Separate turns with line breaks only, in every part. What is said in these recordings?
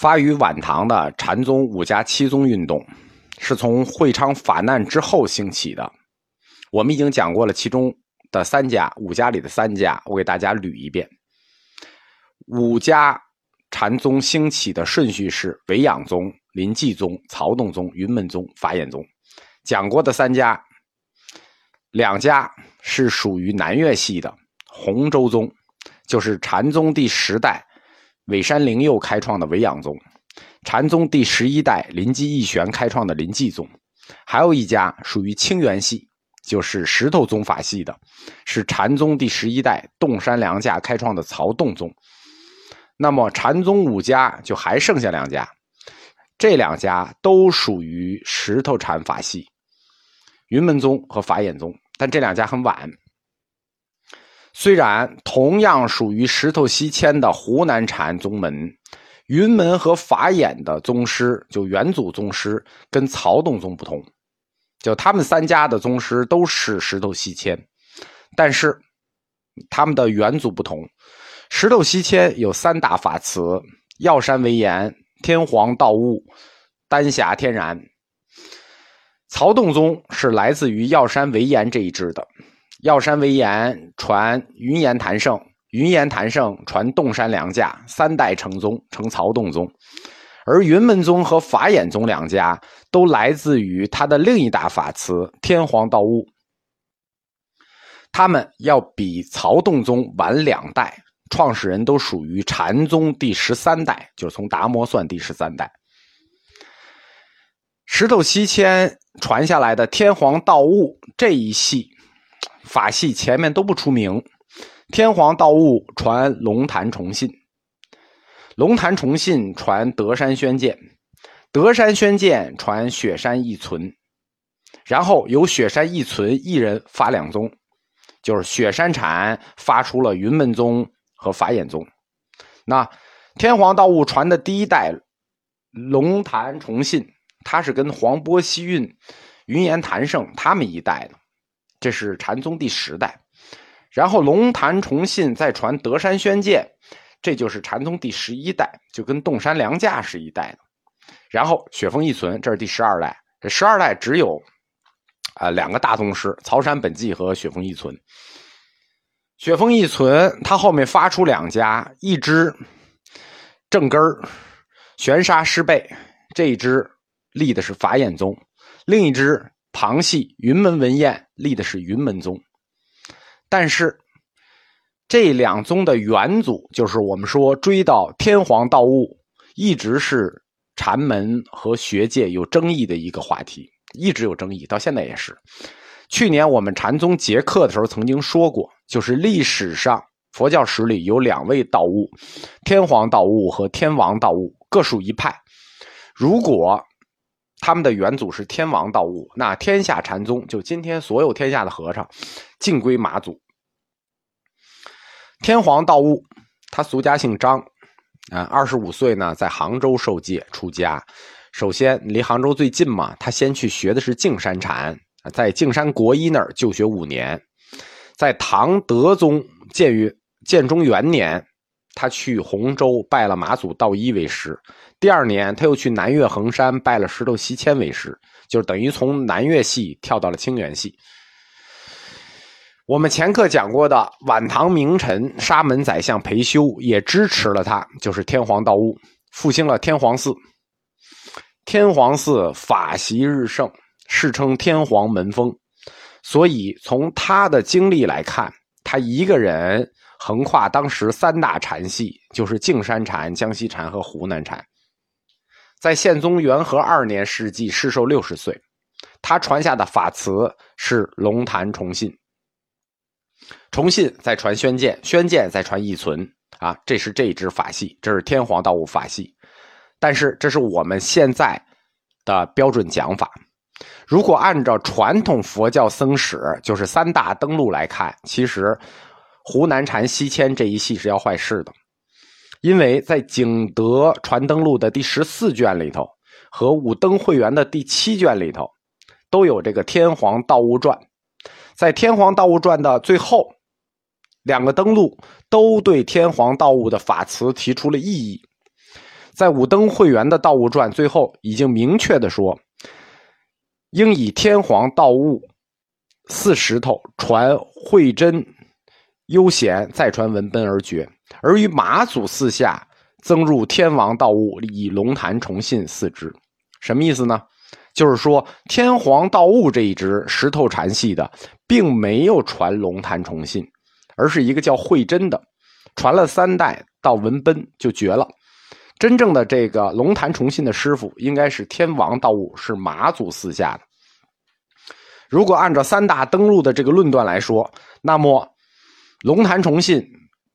发于晚唐的禅宗五家七宗运动，是从会昌法难之后兴起的。我们已经讲过了其中的三家，五家里的三家，我给大家捋一遍。五家禅宗兴起的顺序是维养宗、临济宗、曹洞宗、云门宗、法眼宗。讲过的三家，两家是属于南岳系的洪州宗，就是禅宗第十代尾山灵佑开创的维养宗；禅宗第十一代临济义玄开创的临济宗。还有一家属于清源系。就是石头宗法系的，是禅宗第十一代洞山良价开创的曹洞宗。那么禅宗五家就还剩下两家，这两家都属于石头禅法系，云门宗和法眼宗。但这两家很晚，虽然同样属于石头西迁的湖南禅宗门，云门和法眼的宗师就元祖宗师跟曹洞宗不同。就他们三家的宗师都是石头西迁，但是他们的元祖不同。石头西迁有三大法词：药山为岩、天皇道悟、丹霞天然。曹洞宗是来自于药山为岩这一支的。药山为岩传云岩坛圣，云岩坛圣传洞山良价，三代成宗，成曹洞宗。而云门宗和法眼宗两家都来自于他的另一大法词天皇道悟，他们要比曹洞宗晚两代，创始人都属于禅宗第十三代，就是从达摩算第十三代。石头西迁传下来的天皇道悟这一系法系前面都不出名，天皇道悟传龙潭崇信。龙潭崇信传德山宣鉴，德山宣鉴传雪山义存，然后由雪山义存一人发两宗，就是雪山禅发出了云门宗和法眼宗。那天皇道悟传的第一代龙潭崇信，他是跟黄波西运、云岩坛圣他们一代的，这是禅宗第十代。然后龙潭崇信再传德山宣鉴。这就是禅宗第十一代，就跟洞山良价是一代的。然后雪峰一存，这是第十二代。这十二代只有啊两个大宗师：曹山本纪和雪峰一存。雪峰一存，他后面发出两家，一支正根儿玄沙师备，这一支立的是法眼宗；另一支旁系云门文彦立的是云门宗。但是。这两宗的元祖，就是我们说追到天皇道悟，一直是禅门和学界有争议的一个话题，一直有争议，到现在也是。去年我们禅宗结课的时候曾经说过，就是历史上佛教史里有两位道悟，天皇道悟和天王道悟各属一派。如果他们的元祖是天王道悟，那天下禅宗就今天所有天下的和尚，尽归马祖。天皇道悟，他俗家姓张，啊，二十五岁呢，在杭州受戒出家。首先离杭州最近嘛，他先去学的是净山禅，在净山国医那儿就学五年。在唐德宗建于建中元年，他去洪州拜了马祖道一为师。第二年，他又去南岳衡山拜了石头西迁为师，就是等于从南岳系跳到了清源系。我们前课讲过的晚唐名臣沙门宰相裴修也支持了他，就是天皇道悟，复兴了天皇寺。天皇寺法习日盛，世称天皇门风。所以从他的经历来看，他一个人横跨当时三大禅系，就是净山禅、江西禅和湖南禅。在宪宗元和二年世纪逝寿六十岁，他传下的法词是龙潭崇信。崇信再传宣鉴，宣鉴再传义存啊，这是这一支法系，这是天皇道悟法系。但是这是我们现在的标准讲法。如果按照传统佛教僧史，就是三大登陆来看，其实湖南禅西迁这一系是要坏事的，因为在景德传登录的第十四卷里头和武登会员的第七卷里头都有这个天皇道悟传。在《天皇道悟传》的最后，两个登录都对天皇道悟的法词提出了异议。在武登会元的《道物传》最后已经明确的说，应以天皇道物四石头传慧真悠闲，再传文奔而绝。而于马祖四下增入天王道物，以龙潭崇信四支。什么意思呢？就是说天皇道物这一支石头禅系的，并没有传龙潭崇信，而是一个叫慧真的，传了三代到文奔就绝了。真正的这个龙潭崇信的师傅，应该是天王道物，是马祖四下的。如果按照三大登陆的这个论断来说，那么龙潭崇信、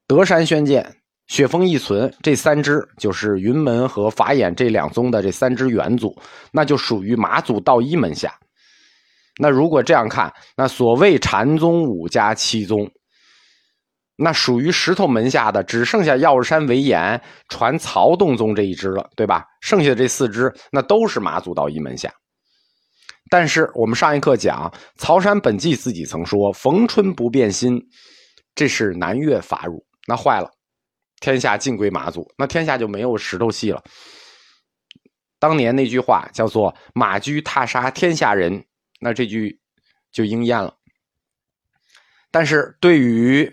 德山宣鉴、雪峰义存这三支，就是云门和法眼这两宗的这三支元祖，那就属于马祖道一门下。那如果这样看，那所谓禅宗五家七宗。那属于石头门下的，只剩下药山为岩传曹洞宗这一支了，对吧？剩下的这四支，那都是马祖道一门下。但是我们上一课讲，曹山本纪自己曾说：“逢春不变心，这是南岳法乳。”那坏了，天下尽归马祖，那天下就没有石头戏了。当年那句话叫做“马驹踏杀天下人”，那这句就应验了。但是对于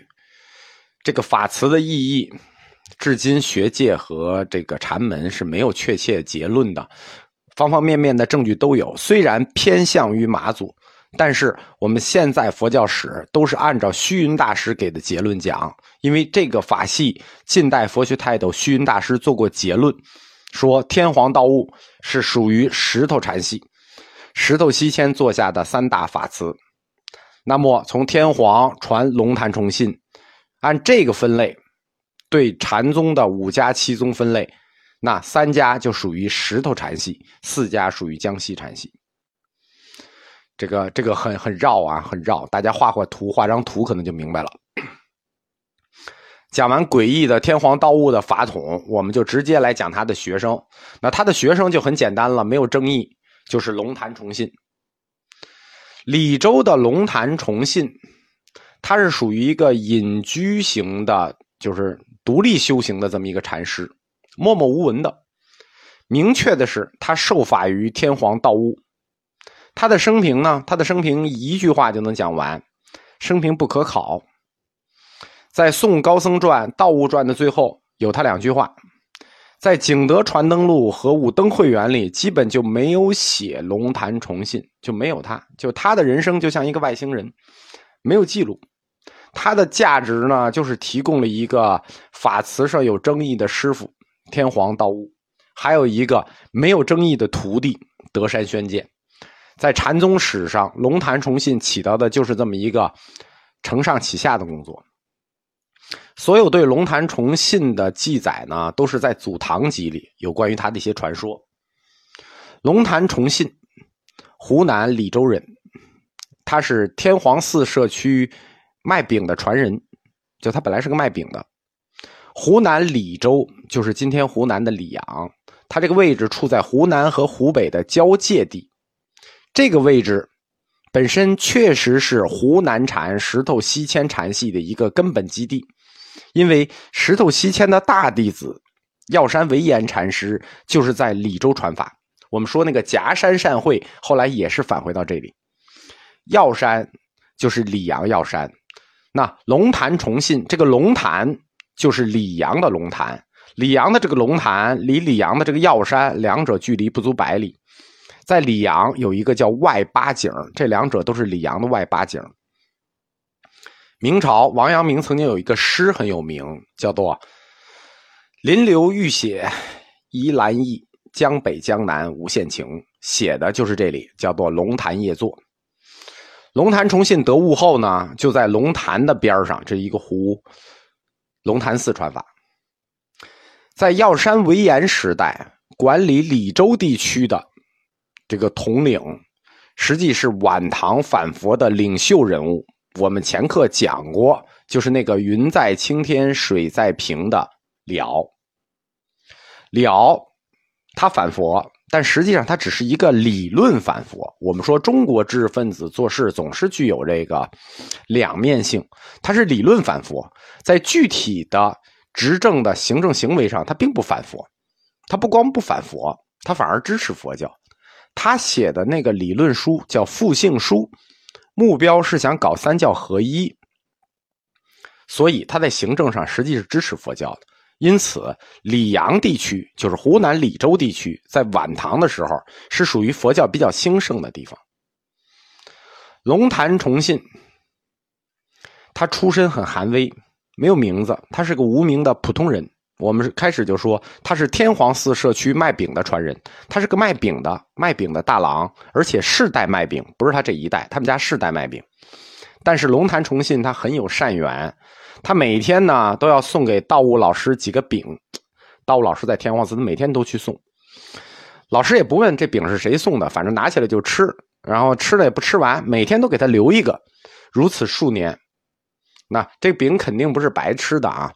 这个法词的意义，至今学界和这个禅门是没有确切结论的，方方面面的证据都有。虽然偏向于马祖，但是我们现在佛教史都是按照虚云大师给的结论讲，因为这个法系，近代佛学泰斗虚云大师做过结论，说天皇道悟是属于石头禅系，石头西迁做下的三大法词。那么从天皇传龙潭崇信。按这个分类，对禅宗的五家七宗分类，那三家就属于石头禅系，四家属于江西禅系。这个这个很很绕啊，很绕。大家画画图，画张图可能就明白了。讲完诡异的天皇道物的法统，我们就直接来讲他的学生。那他的学生就很简单了，没有争议，就是龙潭崇信。李州的龙潭崇信。他是属于一个隐居型的，就是独立修行的这么一个禅师，默默无闻的。明确的是，他受法于天皇道悟。他的生平呢？他的生平一句话就能讲完，生平不可考。在《宋高僧传》《道悟传》的最后有他两句话，在《景德传灯录》和《武登会元》里基本就没有写龙潭崇信，就没有他，就他的人生就像一个外星人，没有记录。他的价值呢，就是提供了一个法词上有争议的师傅天皇道悟，还有一个没有争议的徒弟德山宣鉴。在禅宗史上，龙潭崇信起到的就是这么一个承上启下的工作。所有对龙潭崇信的记载呢，都是在《祖堂集》里有关于他的一些传说。龙潭崇信，湖南澧州人，他是天皇寺社区。卖饼的传人，就他本来是个卖饼的。湖南澧州就是今天湖南的澧阳，它这个位置处在湖南和湖北的交界地。这个位置本身确实是湖南禅石头西迁禅系的一个根本基地，因为石头西迁的大弟子药山惟严禅师就是在澧州传法。我们说那个夹山善会后来也是返回到这里，药山就是澧阳药山。那龙潭崇信，这个龙潭就是澧阳的龙潭，澧阳的这个龙潭离澧阳的这个药山，两者距离不足百里。在澧阳有一个叫外八景，这两者都是澧阳的外八景。明朝王阳明曾经有一个诗很有名，叫做“临流欲写宜兰意，江北江南无限情”，写的就是这里，叫做龙潭夜作。龙潭崇信得悟后呢，就在龙潭的边上，这一个湖，龙潭寺传法。在药山惟严时代，管理李州地区的这个统领，实际是晚唐反佛的领袖人物。我们前课讲过，就是那个云在青天，水在平的了。了，他反佛。但实际上，他只是一个理论反佛。我们说，中国知识分子做事总是具有这个两面性。他是理论反佛，在具体的执政的行政行为上，他并不反佛，他不光不反佛，他反而支持佛教。他写的那个理论书叫《复性书》，目标是想搞三教合一，所以他在行政上实际是支持佛教的。因此，溧阳地区就是湖南澧州地区，在晚唐的时候是属于佛教比较兴盛的地方。龙潭崇信，他出身很寒微，没有名字，他是个无名的普通人。我们开始就说他是天皇寺社区卖饼的传人，他是个卖饼的卖饼的大郎，而且世代卖饼，不是他这一代，他们家世代卖饼。但是龙潭崇信他很有善缘，他每天呢都要送给道悟老师几个饼，道悟老师在天皇寺他每天都去送，老师也不问这饼是谁送的，反正拿起来就吃。然后吃了也不吃完，每天都给他留一个，如此数年，那这饼肯定不是白吃的啊。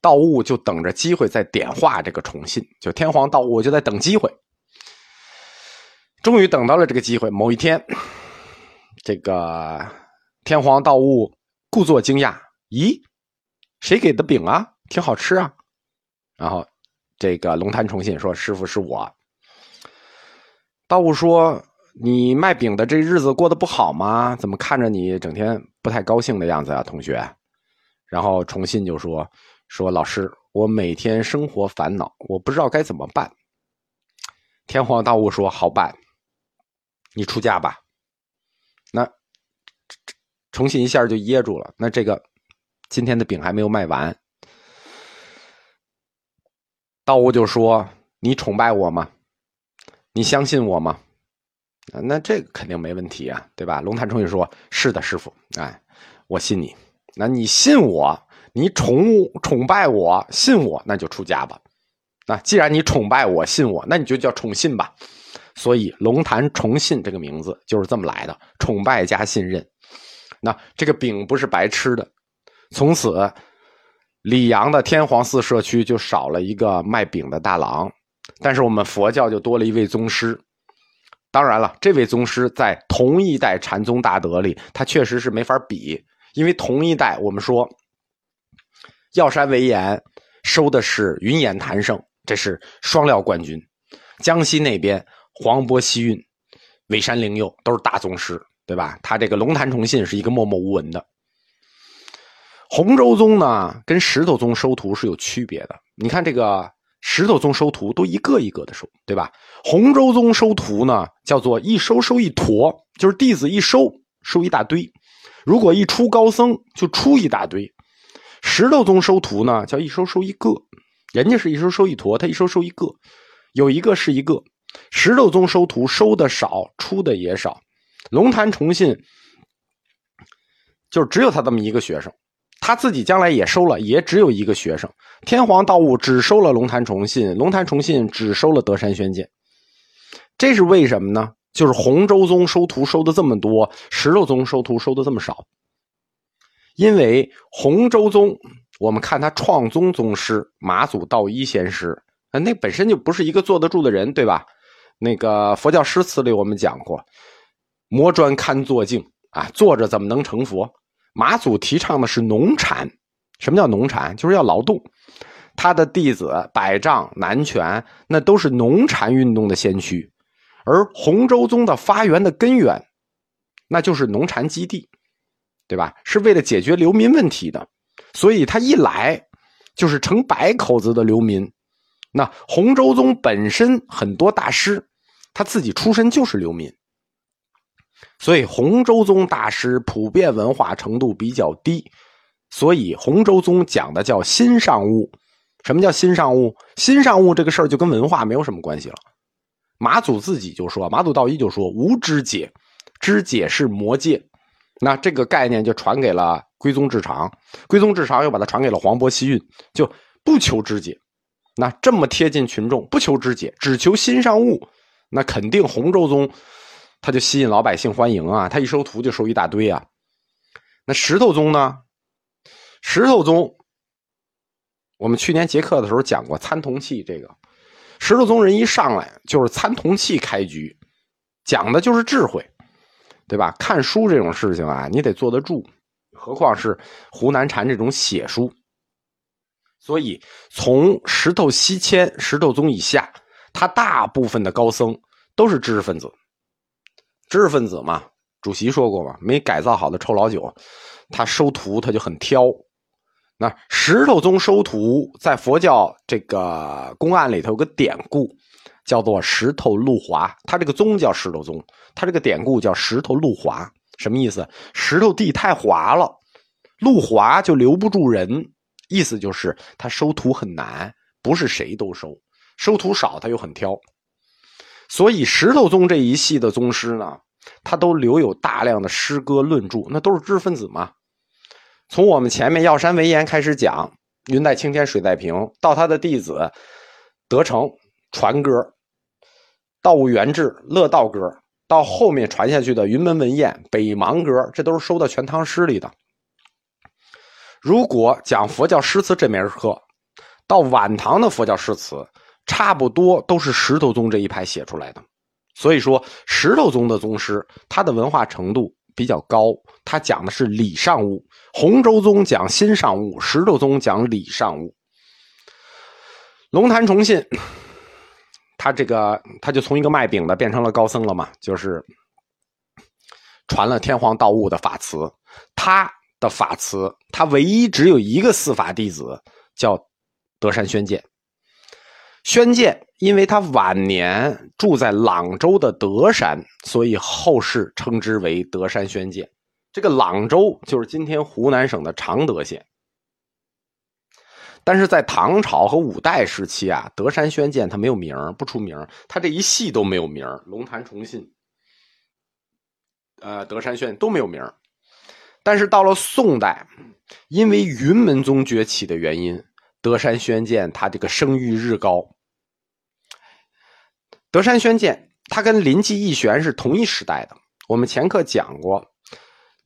道悟就等着机会再点化这个宠信，就天皇道悟就在等机会。终于等到了这个机会，某一天，这个天皇道悟故作惊讶：“咦，谁给的饼啊？挺好吃啊！”然后这个龙潭宠信说：“师傅是我。”道悟说。你卖饼的这日子过得不好吗？怎么看着你整天不太高兴的样子啊，同学？然后重信就说：“说老师，我每天生活烦恼，我不知道该怎么办。”天皇道悟说：“好办，你出家吧。”那重信一下就噎住了。那这个今天的饼还没有卖完，道悟就说：“你崇拜我吗？你相信我吗？”那这个肯定没问题啊，对吧？龙潭崇信说：“是的，师傅，哎，我信你。那你信我，你宠崇拜我，信我，那就出家吧。那既然你崇拜我，信我，那你就叫宠信吧。所以龙潭崇信这个名字就是这么来的，崇拜加信任。那这个饼不是白吃的。从此，李阳的天皇寺社区就少了一个卖饼的大郎，但是我们佛教就多了一位宗师。”当然了，这位宗师在同一代禅宗大德里，他确实是没法比，因为同一代我们说，药山为岩收的是云岩谭胜，这是双料冠军；江西那边黄渤西运、尾山灵佑都是大宗师，对吧？他这个龙潭崇信是一个默默无闻的。洪州宗呢，跟石头宗收徒是有区别的。你看这个。石头宗收徒都一个一个的收，对吧？洪州宗收徒呢，叫做一收收一坨，就是弟子一收收一大堆。如果一出高僧，就出一大堆。石头宗收徒呢，叫一收收一个，人家是一收收一坨，他一收收一个，有一个是一个。石头宗收徒收的少，出的也少。龙潭崇信就只有他这么一个学生。他自己将来也收了，也只有一个学生。天皇道悟只收了龙潭崇信，龙潭崇信只收了德山宣鉴。这是为什么呢？就是洪州宗收徒收的这么多，石头宗收徒收的这么少。因为洪州宗，我们看他创宗宗师马祖道一先师，那本身就不是一个坐得住的人，对吧？那个佛教诗词里我们讲过，“磨砖堪坐镜”，啊，坐着怎么能成佛？马祖提倡的是农禅，什么叫农禅？就是要劳动。他的弟子百丈、南泉，那都是农禅运动的先驱。而洪州宗的发源的根源，那就是农禅基地，对吧？是为了解决流民问题的。所以他一来，就是成百口子的流民。那洪州宗本身很多大师，他自己出身就是流民。所以洪州宗大师普遍文化程度比较低，所以洪州宗讲的叫心上物。什么叫心上物？心上物这个事儿就跟文化没有什么关系了。马祖自己就说，马祖道一就说无知解，知解是魔界。那这个概念就传给了归宗智长，归宗智长又把它传给了黄渤西运，就不求知解。那这么贴近群众，不求知解，只求心上物，那肯定洪州宗。他就吸引老百姓欢迎啊！他一收徒就收一大堆啊。那石头宗呢？石头宗，我们去年结课的时候讲过参同契这个。石头宗人一上来就是参同契开局，讲的就是智慧，对吧？看书这种事情啊，你得坐得住，何况是湖南禅这种写书。所以从石头西迁、石头宗以下，他大部分的高僧都是知识分子。知识分子嘛，主席说过嘛，没改造好的臭老九，他收徒他就很挑。那石头宗收徒在佛教这个公案里头有个典故，叫做石头路滑。他这个宗叫石头宗，他这个典故叫石头路滑，什么意思？石头地太滑了，路滑就留不住人，意思就是他收徒很难，不是谁都收，收徒少他又很挑。所以石头宗这一系的宗师呢，他都留有大量的诗歌论著，那都是知识分子嘛。从我们前面药山为言开始讲，云在青天水在平，到他的弟子德成传歌，道悟元志乐道歌，到后面传下去的云门文彦北邙歌，这都是收到《全唐诗》里的。如果讲佛教诗词这门课，到晚唐的佛教诗词，差不多都是石头宗这一派写出来的。所以说，石头宗的宗师，他的文化程度。比较高，他讲的是礼尚物。洪州宗讲心上物，石头宗讲礼尚物。龙潭崇信，他这个他就从一个卖饼的变成了高僧了嘛，就是传了天皇道悟的法词。他的法词，他唯一只有一个四法弟子，叫德山宣鉴。宣鉴，因为他晚年住在朗州的德山，所以后世称之为德山宣鉴。这个朗州就是今天湖南省的常德县。但是在唐朝和五代时期啊，德山宣鉴他没有名不出名他这一系都没有名龙潭崇信，呃，德山宣都没有名但是到了宋代，因为云门宗崛起的原因，德山宣鉴他这个声誉日高。德山宣鉴，他跟临济义玄是同一时代的。我们前课讲过，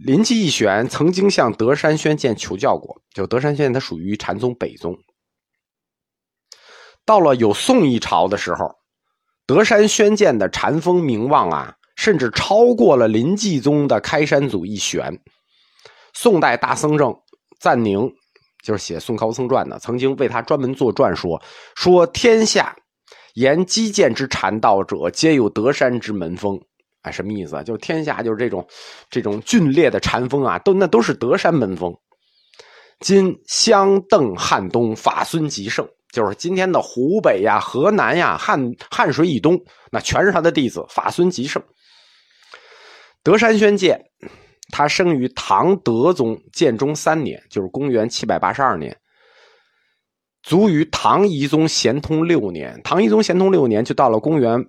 临济义玄曾经向德山宣鉴求教过。就德山宣鉴，他属于禅宗北宗。到了有宋一朝的时候，德山宣鉴的禅风名望啊，甚至超过了临济宗的开山祖义玄。宋代大僧正赞宁，就是写《宋高僧传》的，曾经为他专门作传说，说天下。言基建之禅道者，皆有德山之门风。哎，什么意思啊？就是天下就是这种，这种峻烈的禅风啊，都那都是德山门风。今湘邓汉东法孙极盛，就是今天的湖北呀、河南呀、汉汉水以东，那全是他的弟子。法孙极盛，德山宣鉴，他生于唐德宗建中三年，就是公元七百八十二年。卒于唐懿宗咸通六年，唐懿宗咸通六年就到了公元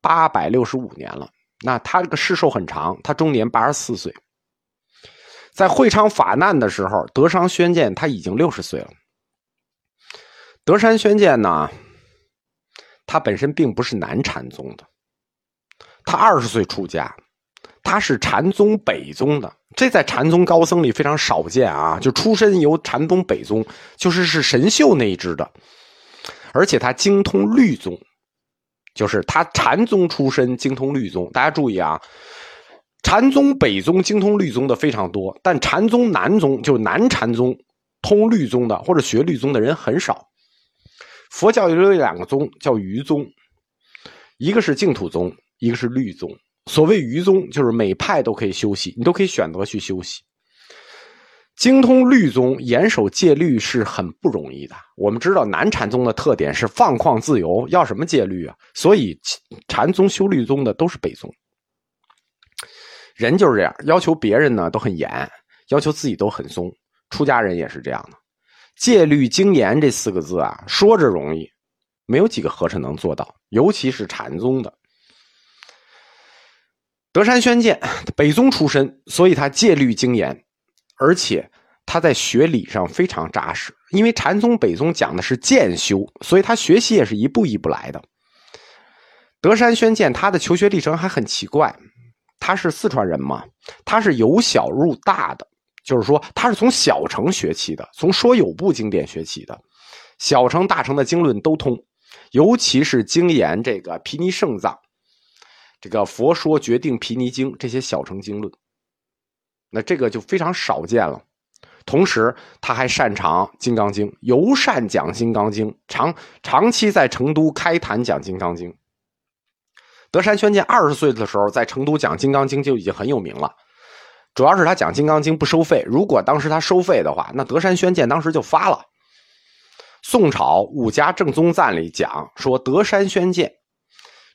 八百六十五年了。那他这个世寿很长，他终年八十四岁。在会昌法难的时候，德山宣鉴他已经六十岁了。德山宣鉴呢，他本身并不是南禅宗的，他二十岁出家。他是禅宗北宗的，这在禅宗高僧里非常少见啊！就出身由禅宗北宗，就是是神秀那一支的，而且他精通律宗，就是他禅宗出身，精通律宗。大家注意啊，禅宗北宗精通律宗的非常多，但禅宗南宗就南禅宗通律宗的或者学律宗的人很少。佛教有两个宗，叫余宗，一个是净土宗，一个是律宗。所谓余宗，就是每派都可以修习，你都可以选择去修习。精通律宗、严守戒律是很不容易的。我们知道南禅宗的特点是放旷自由，要什么戒律啊？所以禅宗修律宗的都是北宗。人就是这样，要求别人呢都很严，要求自己都很松。出家人也是这样的，戒律精严这四个字啊，说着容易，没有几个和尚能做到，尤其是禅宗的。德山宣鉴，北宗出身，所以他戒律精严，而且他在学理上非常扎实。因为禅宗北宗讲的是渐修，所以他学习也是一步一步来的。德山宣鉴他的求学历程还很奇怪，他是四川人嘛，他是由小入大的，就是说他是从小乘学起的，从说有部经典学起的，小乘大乘的经论都通，尤其是精研这个毗尼圣藏。这个《佛说决定毗尼经》这些小乘经论，那这个就非常少见了。同时他还擅长《金刚经》，尤善讲《金刚经》，长长期在成都开坛讲《金刚经》。德山宣鉴二十岁的时候在成都讲《金刚经》就已经很有名了，主要是他讲《金刚经》不收费。如果当时他收费的话，那德山宣鉴当时就发了。宋朝五家正宗赞里讲说，德山宣鉴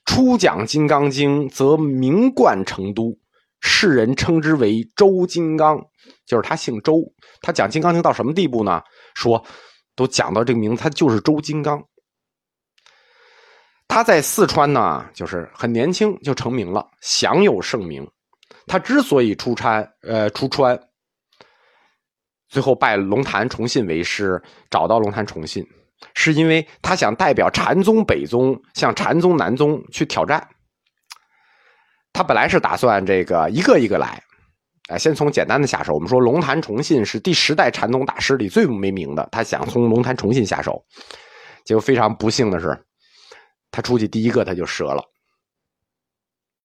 初讲《金刚经》，则名冠成都。世人称之为周金刚，就是他姓周。他讲《金刚经》到什么地步呢？说都讲到这个名字，他就是周金刚。他在四川呢，就是很年轻就成名了，享有盛名。他之所以出川，呃，出川，最后拜龙潭崇信为师，找到龙潭崇信，是因为他想代表禅宗北宗向禅宗南宗去挑战。他本来是打算这个一个一个来，啊，先从简单的下手。我们说龙潭重信是第十代禅宗大师里最没名的，他想从龙潭重信下手，结果非常不幸的是，他出去第一个他就折了。